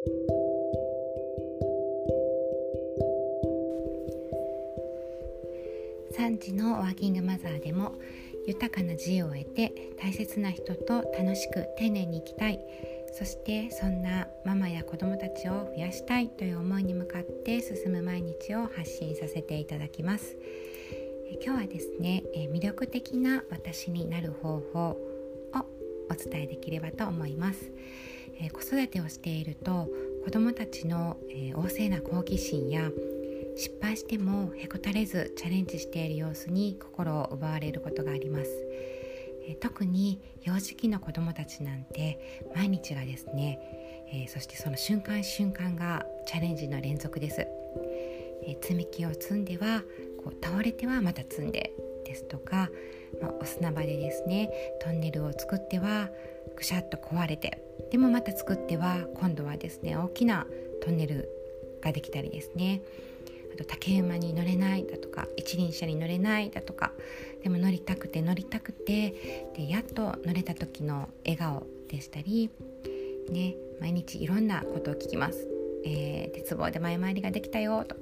3時のワーキングマザーでも豊かな自由を得て大切な人と楽しく丁寧に生きたい。そしてそんなママや子供たちを増やしたいという思いに向かって進む毎日を発信させていただきます。今日はですね魅力的な私になる方法をお伝えできればと思います。え子育てをしていると子供たちのえ旺盛な好奇心や失敗してもへこたれずチャレンジしている様子に心を奪われることがあります。え特に幼児期の子どもたちなんて毎日がですね、え、そしてその瞬間瞬間がチャレンジの連続です、え、積み木を積んではこう倒れてはまた積んでですとか、まあ、お砂場でですねトンネルを作ってはぐしゃっと壊れてでもまた作っては今度はですね大きなトンネルができたりですねあと竹馬に乗れないだとか一輪車に乗れないだとかでも乗りたくて乗りたくてでやっと乗れた時の笑顔でしたり、ね、毎日いろんなことを聞きます。えー、鉄棒で前回りができたよと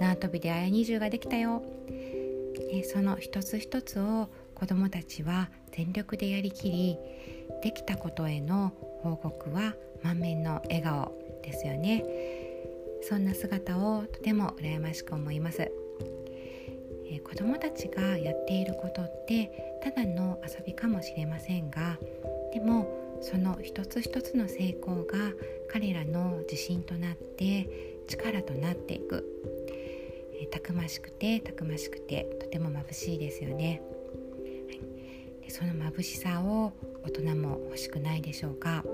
縄跳びで綾二重ができたよ、えその一つ一つを子どもたちは全力でやりきりできたことへの報告は満面の笑顔ですよね。そんな姿をとても羨ましく思います、え、子どもたちがやっていることってただの遊びかもしれませんがでもその一つ一つの成功が彼らの自信となって力となっていく、え、たくましくてたくましくてとても眩しいですよね、はい、でその眩しさを大人も欲しくないでしょうか。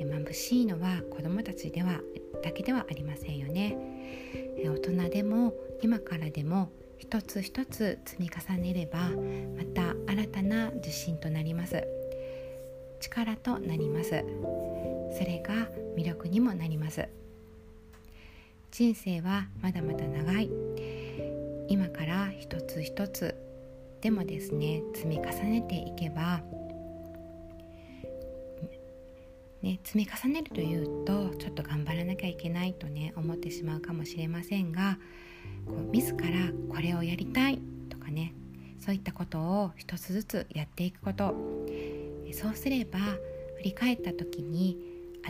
眩しいのは子どもたちではだけではありませんよね。大人でも今からでも一つ一つ積み重ねればまた新たな自信となります。力となります。それが魅力にもなります。人生はまだまだ長い。今から一つ一つでもですね積み重ねていけばね、積み重ねるというとちょっと頑張らなきゃいけないとね思ってしまうかもしれませんがこう自らこれをやりたいとかねそういったことを一つずつやっていくこと。そうすれば振り返った時に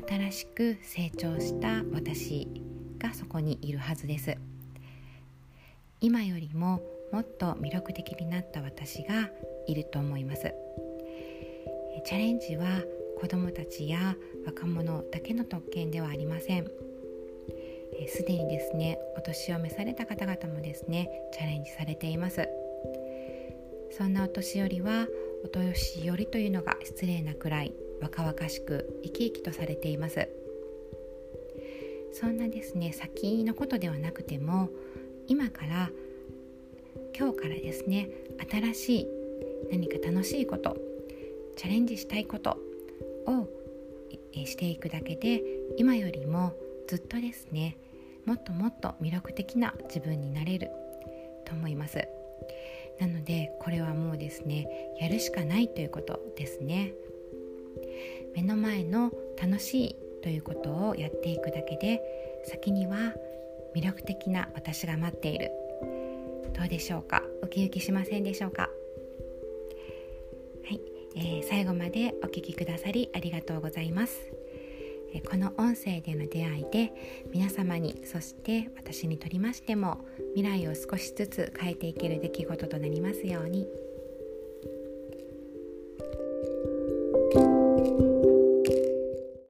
新しく成長した私がそこにいるはずです。今よりももっと魅力的になった私がいると思います。チャレンジは子どもたちや若者だけの特権ではありません。すで、にですねお年を召された方々もですねチャレンジされています。そんなお年寄りはお年寄りというのが失礼なくらい若々しく生き生きとされています。そんなですね先のことではなくても今から今日からですね新しい何か楽しいことチャレンジしたいことをしていくだけで今よりもずっとですねもっともっと魅力的な自分になれると思います。なのでこれはもうですねやるしかないということですね。目の前の楽しいということをやっていくだけで先には魅力的な私が待っている。どうでしょうか？ウキウキしませんでしょうか？はい。えー、最後までお聴きくださりありがとうございます、えー、この音声での出会いで皆様にそして私にとりましても未来を少しずつ変えていける出来事となりますように。